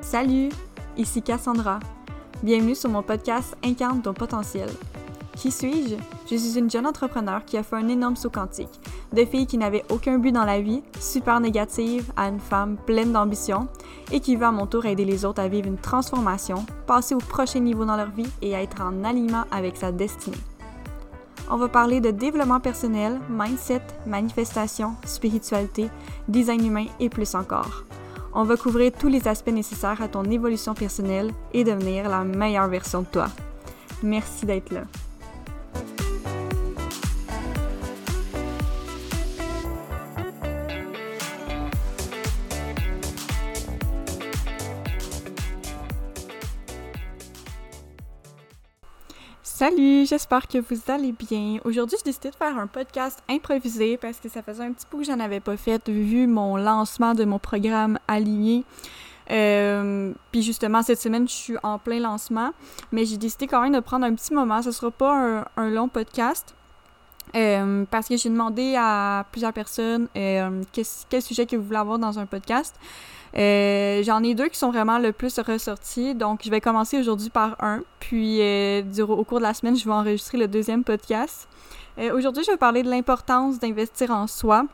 Salut, ici Cassandra. Bienvenue sur mon podcast Incarne ton potentiel. Qui suis-je? Je suis une jeune entrepreneur qui a fait un énorme saut quantique. De fille qui n'avait aucun but dans la vie, super négative, à une femme pleine d'ambition et qui veut à mon tour aider les autres à vivre une transformation, passer au prochain niveau dans leur vie et à être en alignement avec sa destinée. On va parler de développement personnel, mindset, manifestation, spiritualité, design humain et plus encore. On va couvrir tous les aspects nécessaires à ton évolution personnelle et devenir la meilleure version de toi. Merci d'être là. Salut, j'espère que vous allez bien. Aujourd'hui, j'ai décidé de faire un podcast improvisé parce que ça faisait un petit peu que j'en avais pas fait vu mon lancement de mon programme aligné. Euh, puis justement, cette semaine, je suis en plein lancement, mais j'ai décidé quand même de prendre un petit moment. Ce sera pas un, long podcast. Euh, parce que j'ai demandé à plusieurs personnes euh, quel sujet que vous voulez avoir dans un podcast. Euh, j'en ai deux qui sont vraiment le plus ressortis. Donc, je vais commencer aujourd'hui par un. Puis, euh, au cours de la semaine, je vais enregistrer le deuxième podcast. Euh, aujourd'hui, je vais parler de l'importance d'investir en soi.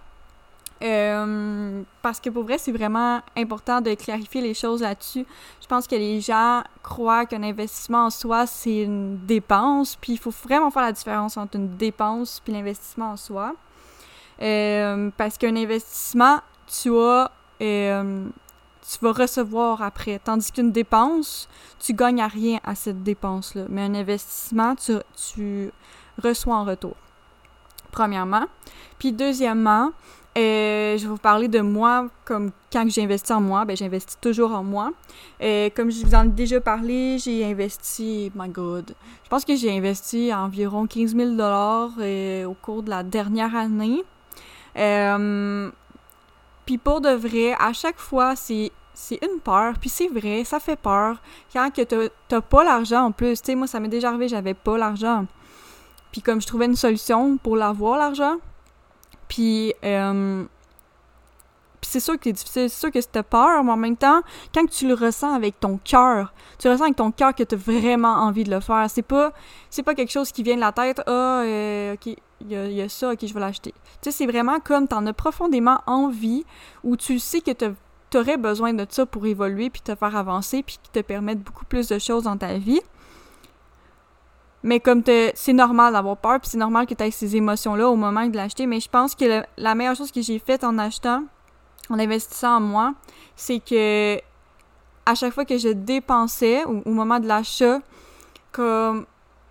parce que pour vrai, c'est vraiment important de clarifier les choses là-dessus. Je pense que les gens croient qu'un investissement en soi, c'est une dépense. Puis, il faut vraiment faire la différence entre une dépense puis l'investissement en soi. parce qu'un investissement, tu as tu vas recevoir après. Tandis qu'une dépense, tu gagnes à rien à cette dépense-là. Mais un investissement, tu, tu reçois en retour. Premièrement. Puis deuxièmement, euh, je vais vous parler de moi, comme quand j'ai investi en moi, ben j'investis toujours en moi. Euh, comme je vous en ai déjà parlé, j'ai investi, my god, je pense que j'ai investi environ 15 000 dollars euh, au cours de la dernière année. Puis pour de vrai, à chaque fois, c'est c'est une peur, puis c'est vrai, ça fait peur. Quand que t'as pas l'argent en plus, tu sais, moi ça m'est déjà arrivé, j'avais pas l'argent. Puis comme je trouvais une solution pour l'avoir l'argent, puis euh, c'est sûr que c'est difficile, c'est sûr que c'était peur, mais en même temps, quand tu le ressens avec ton cœur, tu ressens avec ton cœur que tu as vraiment envie de le faire. C'est pas c'est pas quelque chose qui vient de la tête, ah, euh, ok, il y, a ça, ok, je vais l'acheter. Tu sais, c'est vraiment comme t'en as profondément envie, ou tu sais que tu aurais besoin de ça pour évoluer, puis te faire avancer, puis qui te permettre beaucoup plus de choses dans ta vie. Mais comme c'est normal d'avoir peur, puis c'est normal que tu aies ces émotions-là au moment de l'acheter, mais je pense que la meilleure chose que j'ai faite en achetant, en investissant en moi, c'est que à chaque fois que je dépensais, au moment de l'achat, comme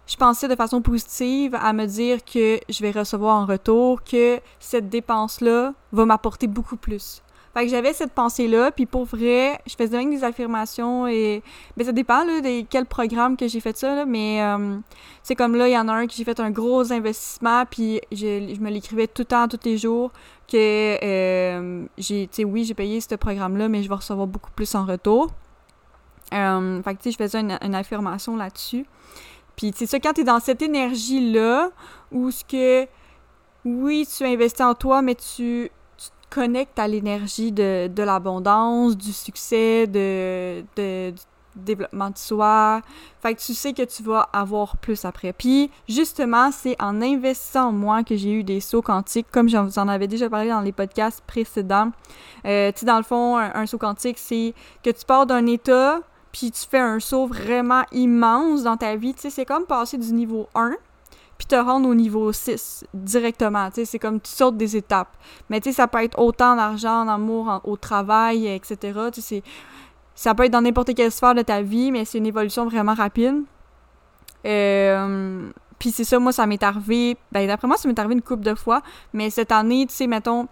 je pensais de façon positive à me dire que je vais recevoir en retour, que cette dépense-là va m'apporter beaucoup plus. Fait que j'avais cette pensée-là, puis pour vrai, je faisais même des affirmations et... Ben, ça dépend, là, de quel programme que j'ai fait ça, là, mais euh, c'est comme là, il y en a un que j'ai fait un gros investissement, puis je, je me l'écrivais tout le temps, tous les jours, que euh, j'ai, tu sais, oui, j'ai payé ce programme-là, mais je vais recevoir beaucoup plus en retour. Euh, fait que, tu sais, je faisais une affirmation là-dessus. Puis, c'est ça, quand t'es dans cette énergie-là, où ce que, oui, tu investis en toi, mais tu, tu te connectes à l'énergie de, de l'abondance, du succès, de, de, du développement de soi. Fait que tu sais que tu vas avoir plus après. Puis, justement, c'est en investissant en moi que j'ai eu des sauts quantiques, comme je vous en avais déjà parlé dans les podcasts précédents. Euh, tu sais, dans le fond, un, un saut quantique, c'est que tu pars d'un état puis tu fais un saut vraiment immense dans ta vie. Tu sais, c'est comme passer du niveau 1 puis te rendre au niveau 6 directement. Tu sais, c'est comme tu sautes des étapes. Mais tu sais, ça peut être autant d'argent, d'amour, au travail, etc. Tu sais, ça peut être dans n'importe quelle sphère de ta vie, mais c'est une évolution vraiment rapide. Euh, puis c'est ça, moi, ça m'est arrivé. Ben, d'après moi, ça m'est arrivé une couple de fois. Mais cette année, tu sais, mettons.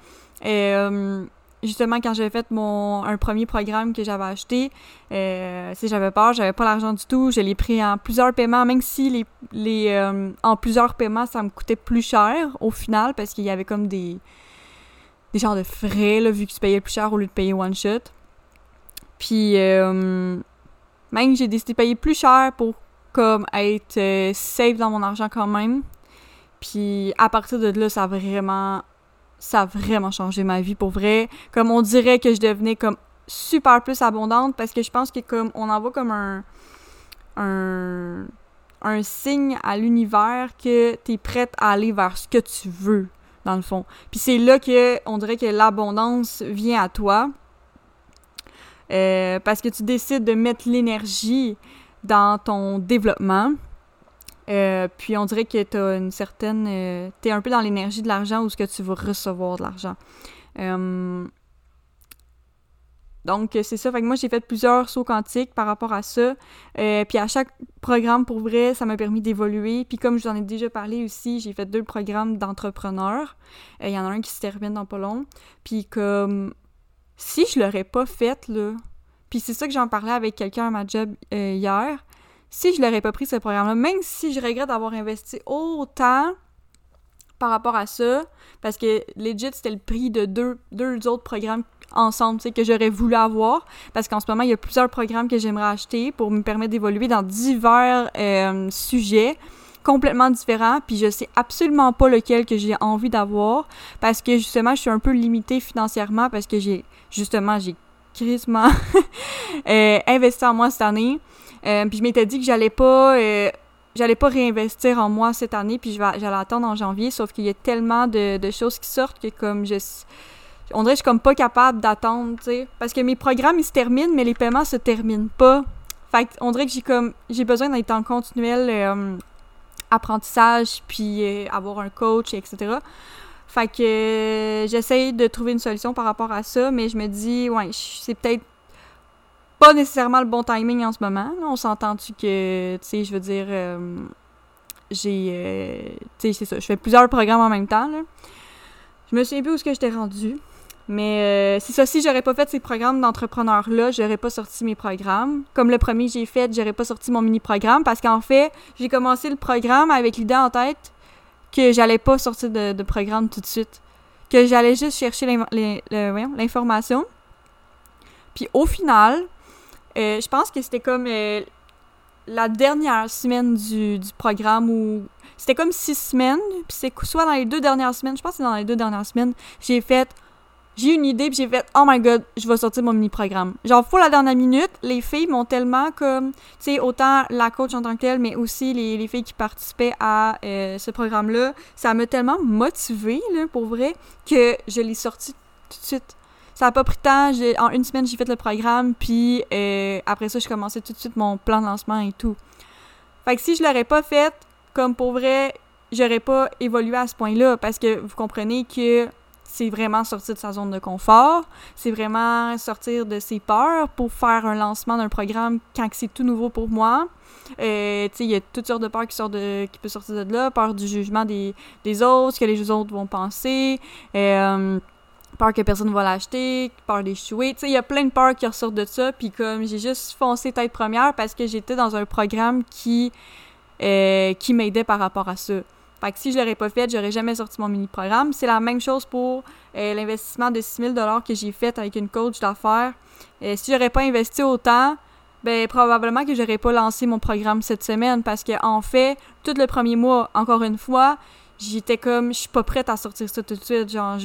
Euh, justement quand j'avais fait mon un premier programme que j'avais acheté, euh, si j'avais peur, j'avais pas l'argent du tout, je l'ai pris en plusieurs paiements, même si les, les euh, en plusieurs paiements ça me coûtait plus cher au final parce qu'il y avait comme des des genres de frais là vu que tu payais plus cher au lieu de payer one shot. Puis euh, même j'ai décidé de payer plus cher pour comme être euh, safe dans mon argent quand même. Puis à partir de là, ça a vraiment ça a vraiment changé ma vie pour vrai. Comme on dirait que je devenais comme super plus abondante parce que je pense que comme on envoie comme un un, un signe à l'univers que tu es prête à aller vers ce que tu veux dans le fond. Puis c'est là que on dirait que l'abondance vient à toi. Euh, parce que tu décides de mettre l'énergie dans ton développement. Euh, puis on dirait que tu une certaine. Euh, un peu dans l'énergie de l'argent ou ce que tu veux recevoir de l'argent. donc c'est ça. Fait que moi j'ai fait plusieurs sauts quantiques par rapport à ça. puis à chaque programme, pour vrai, ça m'a permis d'évoluer. Puis comme je vous en ai déjà parlé aussi, j'ai fait deux programmes d'entrepreneurs. Il y en a un qui se termine dans pas long. Puis comme si je l'aurais pas fait, là, puis c'est ça que j'en parlais avec quelqu'un à ma job euh, hier, si je l'aurais pas pris ce programme-là, même si je regrette d'avoir investi autant par rapport à ça, parce que legit, c'était le prix de deux, deux autres programmes ensemble, que j'aurais voulu avoir, parce qu'en ce moment, il y a plusieurs programmes que j'aimerais acheter pour me permettre d'évoluer dans divers euh, sujets complètement différent, puis je sais absolument pas lequel que j'ai envie d'avoir parce que justement, je suis un peu limitée financièrement parce que j'ai justement j'ai crissement euh, investi en moi cette année. Euh, puis je m'étais dit que j'allais pas euh, j'allais pas réinvestir en moi cette année puis j'allais attendre en janvier sauf qu'il y a tellement de, choses qui sortent que comme je on dirait que je suis comme pas capable d'attendre, tu sais parce que mes programmes ils se terminent mais les paiements se terminent pas. Fait on dirait que j'ai comme j'ai besoin d'être en continuel apprentissage, puis euh, avoir un coach, etc. Fait que euh, j'essaye de trouver une solution par rapport à ça, mais je me dis, ouais, c'est peut-être pas nécessairement le bon timing en ce moment. On s'entend-tu que, tu sais, je veux dire, euh, j'ai, tu sais, c'est ça, je fais plusieurs programmes en même temps. Je me souviens plus où est-ce que j'étais rendue. Mais euh, c'est ça, si j'aurais pas fait ces programmes d'entrepreneurs-là, j'aurais pas sorti mes programmes. Comme le premier que j'ai fait, j'aurais pas sorti mon mini-programme parce qu'en fait, j'ai commencé le programme avec l'idée en tête que j'allais pas sortir de, programme tout de suite. Que j'allais juste chercher l'information. Puis au final, euh, je pense que c'était comme euh, la dernière semaine du, du programme où c'était comme six semaines, puis c'est soit dans les deux dernières semaines, je pense que c'est dans les deux dernières semaines, j'ai fait j'ai une idée, puis j'ai fait oh my god, je vais sortir mon mini programme. Genre faut la dernière minute, les filles m'ont tellement comme tu sais autant la coach en tant que telle, mais aussi les, les filles qui participaient à euh, ce programme là, ça m'a tellement motivée là pour vrai que je l'ai sorti tout de suite. Ça a pas pris de temps, en une semaine j'ai fait le programme, puis euh, après ça je commençais tout de suite mon plan de lancement et tout. Fait que si je l'aurais pas fait, comme pour vrai, j'aurais pas évolué à ce point-là parce que vous comprenez que c'est vraiment sortir de sa zone de confort, c'est vraiment sortir de ses peurs pour faire un lancement d'un programme quand c'est tout nouveau pour moi. Euh, il y a toutes sortes de peurs qui, sortent de, qui peuvent sortir de là, peur du jugement des, des autres, ce que les autres vont penser, euh, peur que personne ne va l'acheter, peur d'échouer. Il y a plein de peurs qui ressortent de ça, puis comme j'ai juste foncé tête première parce que j'étais dans un programme qui, euh, qui m'aidait par rapport à ça. Fait que si je l'aurais pas fait, j'aurais jamais sorti mon mini-programme. C'est la même chose pour euh, l'investissement de 6000 que j'ai fait avec une coach d'affaires. Euh, si j'aurais pas investi autant, ben probablement que j'aurais pas lancé mon programme cette semaine parce que en fait, tout le premier mois, encore une fois, j'étais comme je suis pas prête à sortir ça tout de suite, genre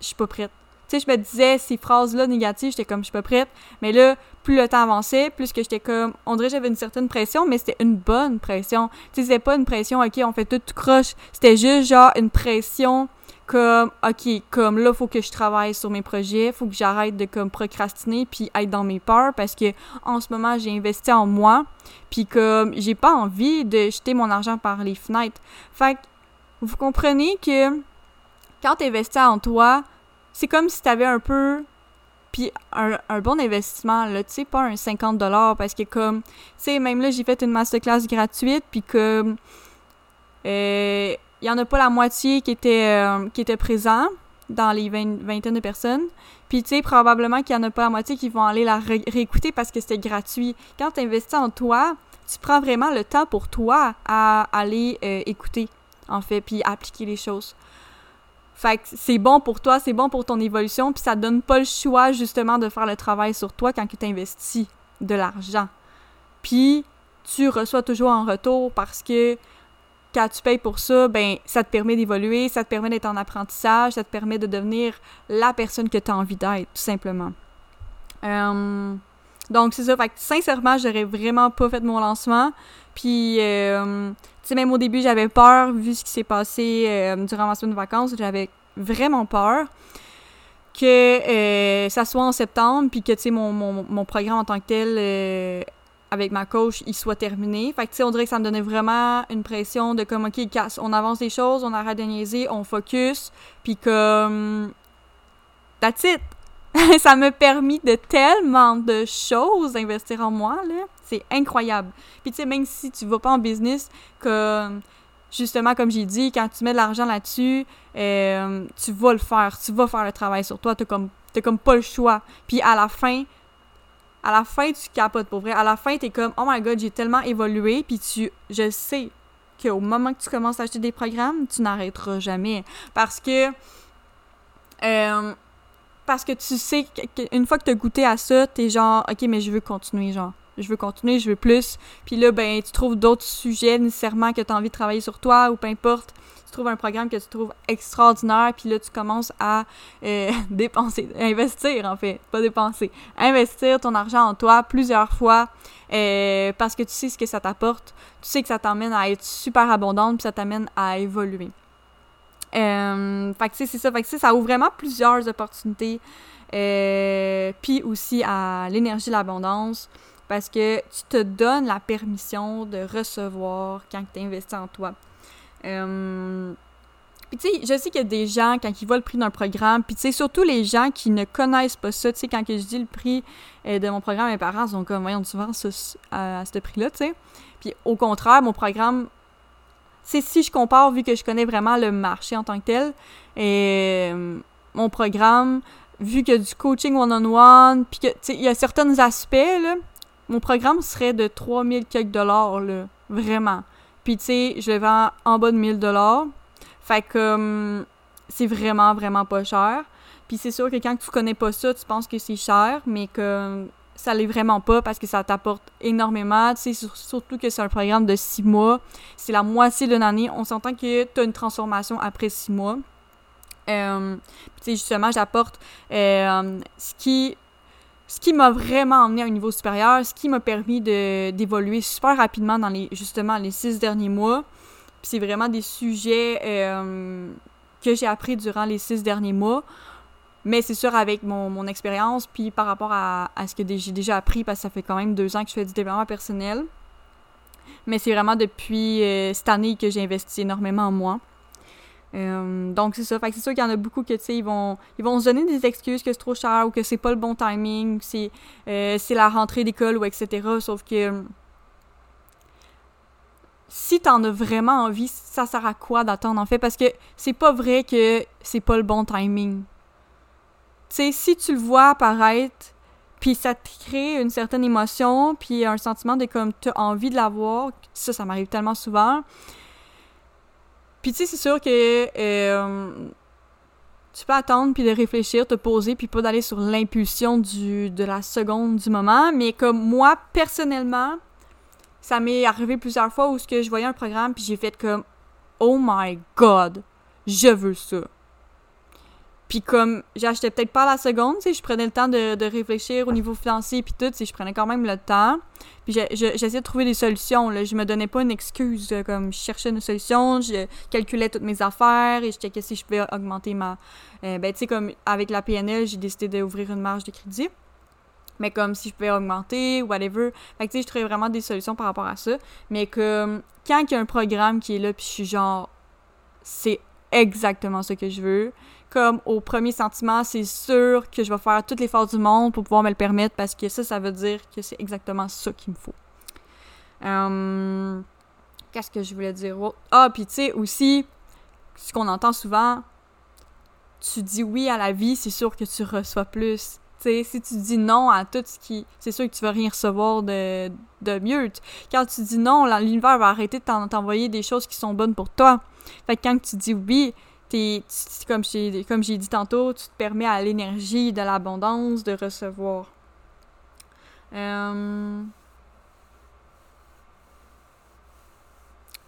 je suis pas prête. Tu sais, je me disais ces phrases-là négatives, j'étais comme je suis pas prête. Mais là, plus le temps avançait, plus que j'étais comme on dirait j'avais une certaine pression, mais c'était une bonne pression. Tu sais, c'était pas une pression OK, on fait tout, croche. C'était juste genre une pression comme OK, comme là faut que je travaille sur mes projets, faut que j'arrête de comme procrastiner puis être dans mes peurs parce que en ce moment, j'ai investi en moi, puis comme j'ai pas envie de jeter mon argent par les fenêtres. Fait que vous comprenez que quand tu investis en toi, c'est comme si tu avais un peu puis un, bon investissement là tu sais pas un 50 dollars parce que comme tu sais même là j'ai fait une masterclass gratuite puis que euh, il y en a pas la moitié qui était euh, qui était présent dans les 20, vingtaine de personnes. Puis tu sais probablement qu'il y en a pas la moitié qui vont aller la réécouter parce que c'était gratuit. Quand tu investis en toi tu prends vraiment le temps pour toi à aller euh, écouter en fait puis appliquer les choses Fait que c'est bon pour toi, c'est bon pour ton évolution, puis ça te donne pas le choix justement de faire le travail sur toi quand tu investis de l'argent. Puis tu reçois toujours en retour parce que quand tu payes pour ça, ben ça te permet d'évoluer, ça te permet d'être en apprentissage, ça te permet de devenir la personne que tu as envie d'être, tout simplement. Euh, donc c'est ça, fait que sincèrement, j'aurais vraiment pas fait mon lancement. Puis, euh, même au début, j'avais peur, vu ce qui s'est passé euh, durant ma semaine de vacances, j'avais vraiment peur que euh, ça soit en septembre, puis que, tu sais, mon, mon, mon, programme en tant que tel avec ma coach, il soit terminé. Fait que, tu sais, on dirait que ça me donnait vraiment une pression de comme, OK, on avance les choses, on arrête de niaiser, on focus, puis comme... That's it! ça m'a permis de tellement de choses d'investir en moi, là. C'est incroyable. Puis, tu sais, même si tu vas pas en business, comme... Justement, comme j'ai dit, quand tu mets de l'argent là-dessus, euh, tu vas le faire. Tu vas faire le travail sur toi. T'as comme, comme pas le choix. Puis, à la fin, à la fin, tu capotes pour vrai. À la fin, t'es comme, oh my god, j'ai tellement évolué. Puis tu, je sais qu'au moment que tu commences à acheter des programmes, tu n'arrêteras jamais. Parce que, euh, parce que tu sais qu'une fois que tu as goûté à ça, t'es genre, ok, mais je veux continuer, genre. Je veux continuer, je veux plus. Puis là, ben, tu trouves d'autres sujets nécessairement que tu as envie de travailler sur toi ou peu importe. Tu trouves un programme que tu trouves extraordinaire, puis là, tu commences à euh, dépenser, investir en fait, pas dépenser. Investir ton argent en toi plusieurs fois euh, parce que tu sais ce que ça t'apporte. Tu sais que ça t'emmène à être super abondante, puis ça t'amène à évoluer. Euh, fait que c'est ça. Fait que ça ouvre vraiment plusieurs opportunités. Euh, puis aussi à l'énergie de l'abondance. Parce que tu te donnes la permission de recevoir quand tu investis en toi. Euh, puis tu sais, je sais qu'il y a des gens, quand ils voient le prix d'un programme, puis tu sais, surtout les gens qui ne connaissent pas ça, tu sais, quand je dis le prix euh, de mon programme, mes parents sont comme, voyons, tu vends à, à ce prix-là, tu sais. Puis au contraire, mon programme c'est si je compare, vu que je connais vraiment le marché en tant que tel, et euh, mon programme, vu que du coaching one-on-one, puis que, il y a certains aspects, là, mon programme serait de 3000 quelques dollars, là, vraiment. Puis, tu sais, je le vends en bas de 1000 dollars. Fait que c'est vraiment, vraiment pas cher. Puis c'est sûr que quand tu connais pas ça, tu penses que c'est cher, mais que ça l'est vraiment pas parce que ça t'apporte énormément. Tu sais, surtout que c'est un programme de six mois. C'est la moitié d'une année. On s'entend que tu as une transformation après six mois. Euh, tu sais, justement, j'apporte euh, ce qui ce qui m'a vraiment emmené à un niveau supérieur, ce qui m'a permis d'évoluer super rapidement dans les justement les six derniers mois. C'est vraiment des sujets euh, que j'ai appris durant les six derniers mois. Mais c'est sûr, avec mon, expérience, puis par rapport à, ce que j'ai déjà appris, parce que ça fait quand même deux ans que je fais du développement personnel. Mais c'est vraiment depuis euh, cette année que j'ai investi énormément en moi. Euh, donc c'est ça. Fait c'est sûr qu'il y en a beaucoup que, tu sais, ils vont, ils vont se donner des excuses que c'est trop cher ou que c'est pas le bon timing, c'est euh, c'est la rentrée d'école ou etc. Sauf que si t'en as vraiment envie, ça sert à quoi d'attendre en fait? Parce que c'est pas vrai que c'est pas le bon timing tu sais, si tu le vois apparaître, puis ça te crée une certaine émotion, puis un sentiment de comme tu as envie de l'avoir, ça, ça m'arrive tellement souvent. Puis tu sais, c'est sûr que euh, tu peux attendre, puis de réfléchir, te poser, puis pas d'aller sur l'impulsion de la seconde du moment, mais comme moi, personnellement, ça m'est arrivé plusieurs fois où ce que je voyais un programme, puis j'ai fait comme « Oh my God, je veux ça ». Puis comme j'achetais peut-être pas la seconde, sais, je prenais le temps de, de réfléchir au niveau financier puis tout, sais, je prenais quand même le temps. Puis j'essayais de trouver des solutions, là. Je me donnais pas une excuse, comme je cherchais une solution, je calculais toutes mes affaires et je checkais si je pouvais augmenter ma... Euh, ben, tu sais, comme avec la PNL, j'ai décidé d'ouvrir une marge de crédit. Mais comme si je pouvais augmenter, whatever. Fait que tu sais, je trouvais vraiment des solutions par rapport à ça. Mais comme quand il y a un programme qui est là puis je suis genre... C'est exactement ce que je veux comme au premier sentiment, c'est sûr que je vais faire toutes les forces du monde pour pouvoir me le permettre parce que ça, ça veut dire que c'est exactement ça qu'il me faut. Hum, qu'est-ce que je voulais dire? Ah, puis tu sais, aussi, ce qu'on entend souvent, tu dis oui à la vie, c'est sûr que tu reçois plus. sais, si tu dis non à tout ce qui. C'est sûr que tu vas rien recevoir de, de mieux. Quand tu dis non, l'univers va arrêter de t'envoyer des choses qui sont bonnes pour toi. Fait que quand tu dis oui, t'es, comme j'ai comme j'ai dit tantôt, tu te permets à l'énergie, de l'abondance, de recevoir. Euh,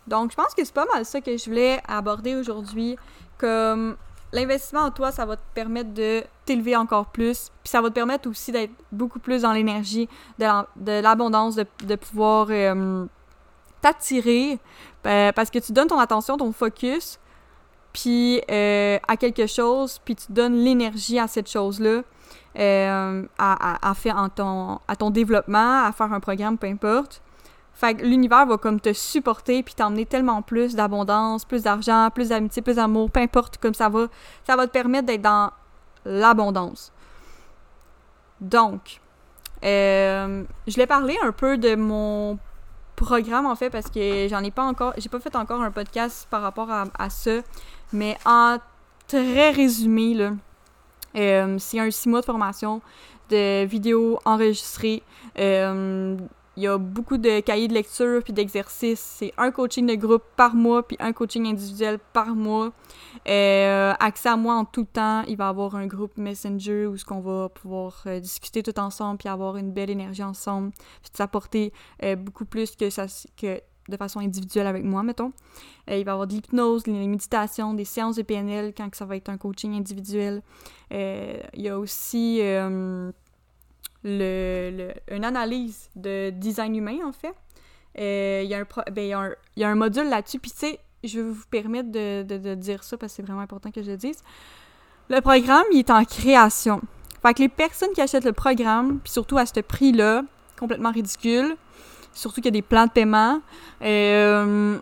donc, je pense que c'est pas mal ça que je voulais aborder aujourd'hui. Comme l'investissement en toi, ça va te permettre de t'élever encore plus. Puis ça va te permettre aussi d'être beaucoup plus dans l'énergie, de l'abondance, de, de, pouvoir euh, t'attirer. Euh, parce que tu donnes ton attention, ton focus, puis euh, à quelque chose, puis tu donnes l'énergie à cette chose-là. à, à, à, ton, à ton développement, à faire un programme, peu importe. Fait que l'univers va comme te supporter puis t'emmener tellement plus d'abondance, plus d'argent, plus d'amitié, plus d'amour, peu importe, comme ça va, ça va te permettre d'être dans l'abondance. Donc, euh, je l'ai parlé un peu de mon programme en fait parce que j'en ai pas encore, j'ai pas fait encore un podcast par rapport à, ça, mais en très résumé là, euh, c'est un six mois de formation de vidéos enregistrées. Euh, il y a beaucoup de cahiers de lecture puis d'exercices. C'est un coaching de groupe par mois puis un coaching individuel par mois. Euh, accès à moi en tout temps. Il va y avoir un groupe Messenger où ce qu'on va pouvoir discuter tout ensemble puis avoir une belle énergie ensemble. Puis s'apporter beaucoup plus que ça que de façon individuelle avec moi, mettons. il va y avoir de l'hypnose, des méditations, des séances de PNL quand ça va être un coaching individuel. il y a aussi le, une analyse de design humain, en fait. Euh, il y, ben, y, a un module là-dessus. Puis, tu sais, je vais vous permettre de, de, dire ça parce que c'est vraiment important que je le dise. Le programme, il est en création. Fait que les personnes qui achètent le programme, puis surtout à ce prix-là, complètement ridicule, surtout qu'il y a des plans de paiement, euh,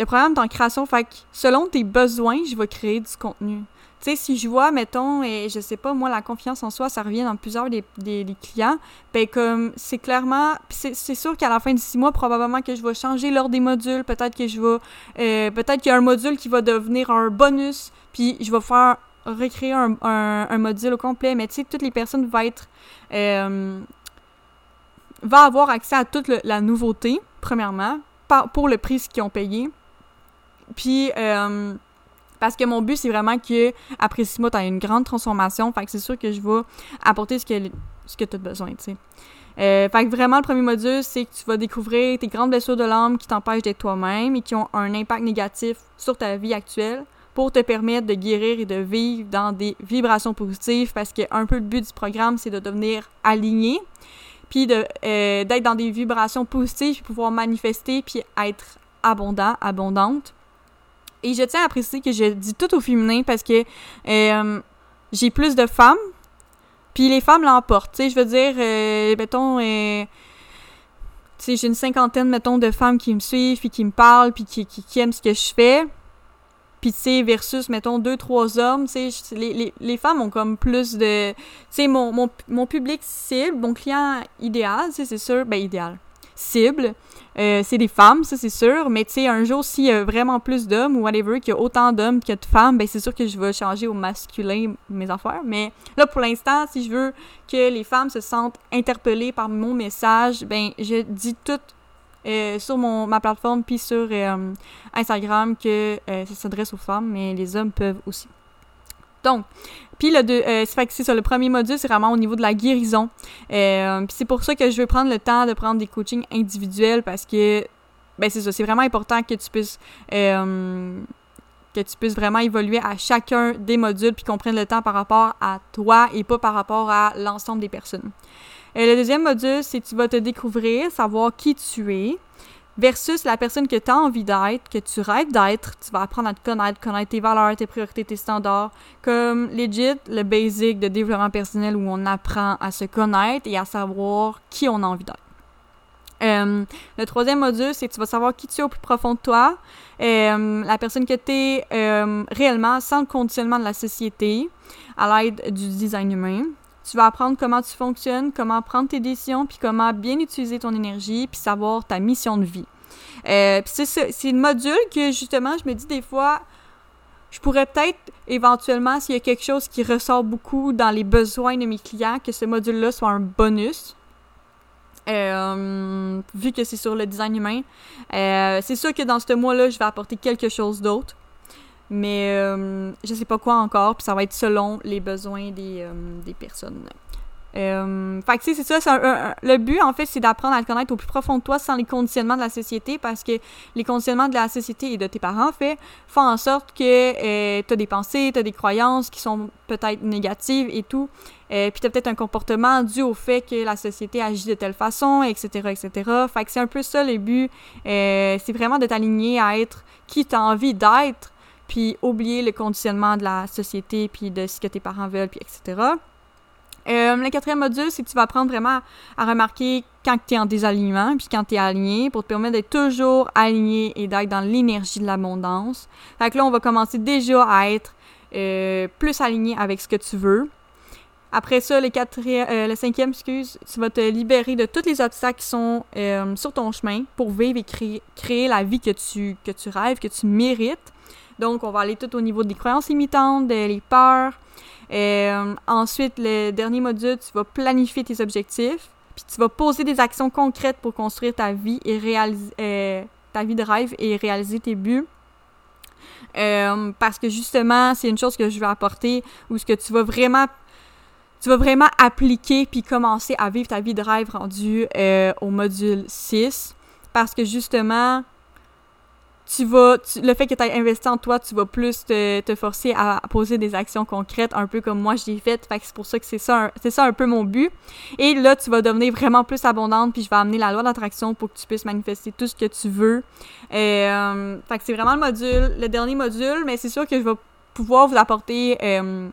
le est en création. Fait que selon tes besoins, je vais créer du contenu. Tu sais, si je vois, mettons, et je sais pas, moi, la confiance en soi, ça revient dans plusieurs des, des, clients, ben comme, c'est clairement, c'est sûr qu'à la fin de six mois, probablement que je vais changer l'ordre des modules, peut-être que je vais, euh, peut-être qu'il y a un module qui va devenir un bonus, puis je vais faire recréer un, un, module au complet, mais tu sais, toutes les personnes vont être, euh, va avoir accès à toute la nouveauté, premièrement, pour le prix qu'ils ont payé, puis... Euh, parce que mon but, c'est vraiment que après six mois, tu as une grande transformation. Fait que c'est sûr que je vais apporter ce que, ce que tu as besoin, tu sais. Euh, fait que vraiment, le premier module, c'est que tu vas découvrir tes grandes blessures de l'âme qui t'empêchent d'être toi-même et qui ont un impact négatif sur ta vie actuelle pour te permettre de guérir et de vivre dans des vibrations positives parce que un peu le but du programme, c'est de devenir aligné puis euh, d'être dans des vibrations positives, puis pouvoir manifester, puis être abondant, abondante. Et je tiens à préciser que je dis tout au féminin parce que euh, j'ai plus de femmes, puis les femmes l'emportent. Je veux dire, euh, mettons, euh, j'ai une cinquantaine, mettons, de femmes qui me suivent, puis qui me parlent, puis qui, qui, aiment ce que je fais. Puis, tu sais, versus, mettons, deux, trois hommes, tu sais, les, les, les, femmes ont comme plus de... Tu sais, mon, mon, mon public cible, mon client idéal, tu sais, c'est sûr, ben idéal, cible, euh, c'est des femmes, ça c'est sûr, mais tu sais, un jour, s'il y a vraiment plus d'hommes ou whatever, qu'il y a autant d'hommes que de femmes, ben c'est sûr que je vais changer au masculin mes affaires. Mais là, pour l'instant, si je veux que les femmes se sentent interpellées par mon message, ben je dis tout euh, sur ma plateforme puis sur euh, Instagram que ça s'adresse aux femmes, mais les hommes peuvent aussi. Donc, puis le deux, euh, c'est ça, le premier module, c'est vraiment au niveau de la guérison. Euh, puis c'est pour ça que je veux prendre le temps de prendre des coachings individuels parce que, ben c'est ça, c'est vraiment important que tu puisses euh, que tu puisses vraiment évoluer à chacun des modules puis qu'on prenne le temps par rapport à toi et pas par rapport à l'ensemble des personnes. Le deuxième module, c'est tu vas te découvrir, savoir qui tu es, versus la personne que tu as envie d'être, que tu rêves d'être. Tu vas apprendre à te connaître, connaître tes valeurs, tes priorités, tes standards. Comme legit, le basic de développement personnel où on apprend à se connaître et à savoir qui on a envie d'être. Euh, le troisième module, c'est que tu vas savoir qui tu es au plus profond de toi, euh, la personne que tu es euh, réellement sans le conditionnement de la société, à l'aide du design humain. Tu vas apprendre comment tu fonctionnes, comment prendre tes décisions, puis comment bien utiliser ton énergie, puis savoir ta mission de vie. Euh, c'est le module que justement, je me dis des fois, je pourrais peut-être éventuellement, s'il y a quelque chose qui ressort beaucoup dans les besoins de mes clients, que ce module-là soit un bonus. Euh, vu que c'est sur le design humain. Euh, c'est sûr que dans ce mois-là, je vais apporter quelque chose d'autre. Mais euh, je sais pas quoi encore, puis ça va être selon les besoins des, euh, des personnes. Euh, fait c'est le but, en fait, c'est d'apprendre à te connaître au plus profond de toi sans les conditionnements de la société parce que les conditionnements de la société et de tes parents, fait, font en sorte que euh, tu as des pensées, tu as des croyances qui sont peut-être négatives et tout. Euh, puis tu as peut-être un comportement dû au fait que la société agit de telle façon, etc., etc. Fait c'est un peu ça le but. Euh, c'est vraiment de t'aligner à être qui tu as envie d'être puis oublier le conditionnement de la société, puis de ce que tes parents veulent, puis etc. Euh, le quatrième module, c'est que tu vas apprendre vraiment à remarquer quand tu es en désalignement, puis quand tu es aligné, pour te permettre d'être toujours aligné et d'être dans l'énergie de l'abondance. Fait que là, on va commencer déjà à être euh, plus aligné avec ce que tu veux. Après ça, le, quatrième, euh, le cinquième, excuse, tu vas te libérer de tous les obstacles qui sont sur ton chemin pour vivre et créer, créer la vie que tu, que tu rêves, que tu mérites. Donc, on va aller tout au niveau des croyances limitantes, des peurs, euh, ensuite, le dernier module, tu vas planifier tes objectifs, puis tu vas poser des actions concrètes pour construire ta vie et réaliser euh, ta vie de rêve et réaliser tes buts. Euh, parce que justement, c'est une chose que je vais apporter où ce que tu vas vraiment tu vas vraiment appliquer puis commencer à vivre ta vie de rêve rendue au module 6 parce que justement tu vas, le fait que tu aies investi en toi, tu vas plus te, forcer à poser des actions concrètes, un peu comme moi j'ai fait. Fait que c'est pour ça que c'est ça, c'est ça un peu mon but. Et là, tu vas devenir vraiment plus abondante, puis je vais amener la loi d'attraction pour que tu puisses manifester tout ce que tu veux. Euh, fait que c'est vraiment le module, le dernier module, mais c'est sûr que je vais pouvoir vous apporter euh,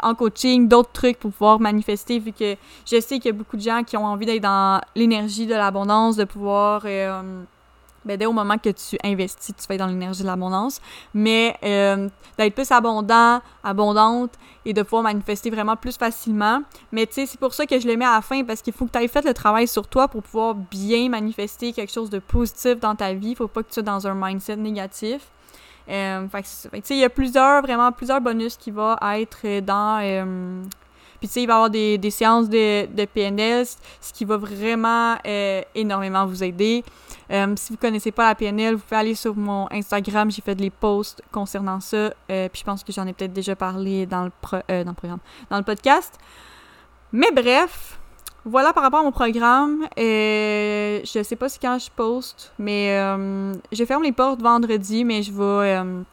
en coaching d'autres trucs pour pouvoir manifester, vu que je sais qu'il y a beaucoup de gens qui ont envie d'être dans l'énergie de l'abondance, de pouvoir... Euh, ben, dès au moment que tu investis, tu fais dans l'énergie de l'abondance, mais euh, d'être plus abondant, abondante et de pouvoir manifester vraiment plus facilement. Mais tu sais, c'est pour ça que je le mets à la fin parce qu'il faut que tu aies fait le travail sur toi pour pouvoir bien manifester quelque chose de positif dans ta vie. Il faut pas que tu sois dans un mindset négatif. Euh, fait il y a plusieurs, vraiment plusieurs bonus qui vont être dans. Tu sais, il va y avoir des, des séances de, de, PNL, ce qui va vraiment euh, énormément vous aider. Euh, si vous connaissez pas la PNL, vous pouvez aller sur mon Instagram, j'ai fait des posts concernant ça, euh, puis je pense que j'en ai peut-être déjà parlé dans le, dans le programme, dans le podcast. Mais bref, voilà par rapport à mon programme. Euh, je sais pas si quand je poste, mais je ferme les portes vendredi, mais je vais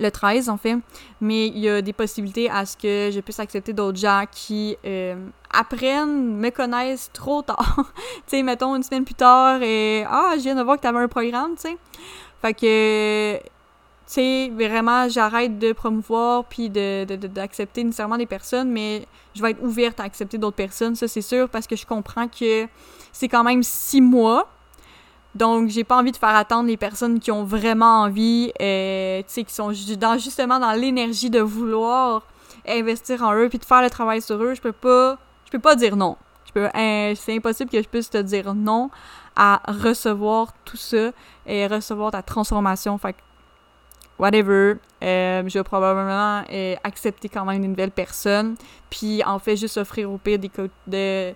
le 13 en fait, mais il y a des possibilités à ce que je puisse accepter d'autres gens qui euh, apprennent, me connaissent trop tard. tu sais, mettons une semaine plus tard et ah, je viens de voir que tu avais un programme, tu sais. Fait que tu sais, vraiment, j'arrête de promouvoir puis d'accepter de, nécessairement des personnes, mais je vais être ouverte à accepter d'autres personnes, ça c'est sûr, parce que je comprends que c'est quand même six mois donc, j'ai pas envie de faire attendre les personnes qui ont vraiment envie, euh, tu sais, qui sont dans, justement dans l'énergie de vouloir investir en eux puis de faire le travail sur eux. Je peux pas, je peux pas dire non. Je euh, c'est impossible que je puisse te dire non à recevoir tout ça et recevoir ta transformation. Fait whatever, euh, je vais probablement accepter quand même une nouvelle personne, puis en fait juste offrir au pire des, de,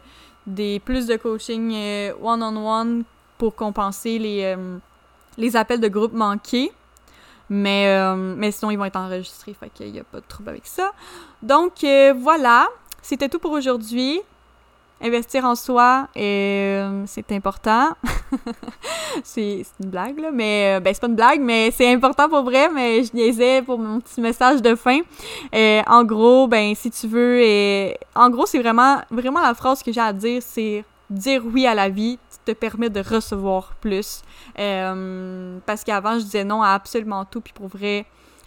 des plus de coaching one-on-one pour compenser les, euh, les appels de groupe manqués. Mais, euh, mais sinon, ils vont être enregistrés, fait qu'il n'y a pas de trouble avec ça. Donc, euh, voilà, c'était tout pour aujourd'hui. Investir en soi, c'est important. c'est une blague, là, mais ben, c'est pas une blague, mais c'est important pour vrai, mais je niaisais pour mon petit message de fin. en gros, ben, si tu veux, en gros, c'est vraiment, vraiment la phrase que j'ai à dire, c'est dire oui à la vie te permet de recevoir plus. Euh, parce qu'avant, je disais non à absolument tout, puis pour vrai,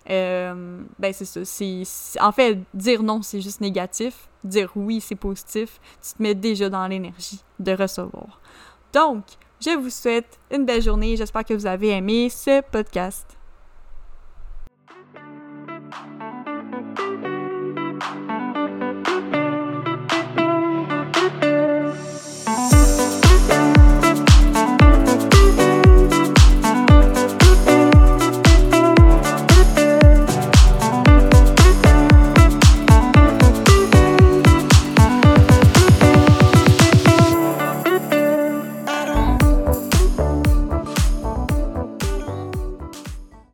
euh, ben c'est ça. En fait, dire non, c'est juste négatif. Dire oui, c'est positif. Tu te mets déjà dans l'énergie de recevoir. Donc, je vous souhaite une belle journée. J'espère que vous avez aimé ce podcast.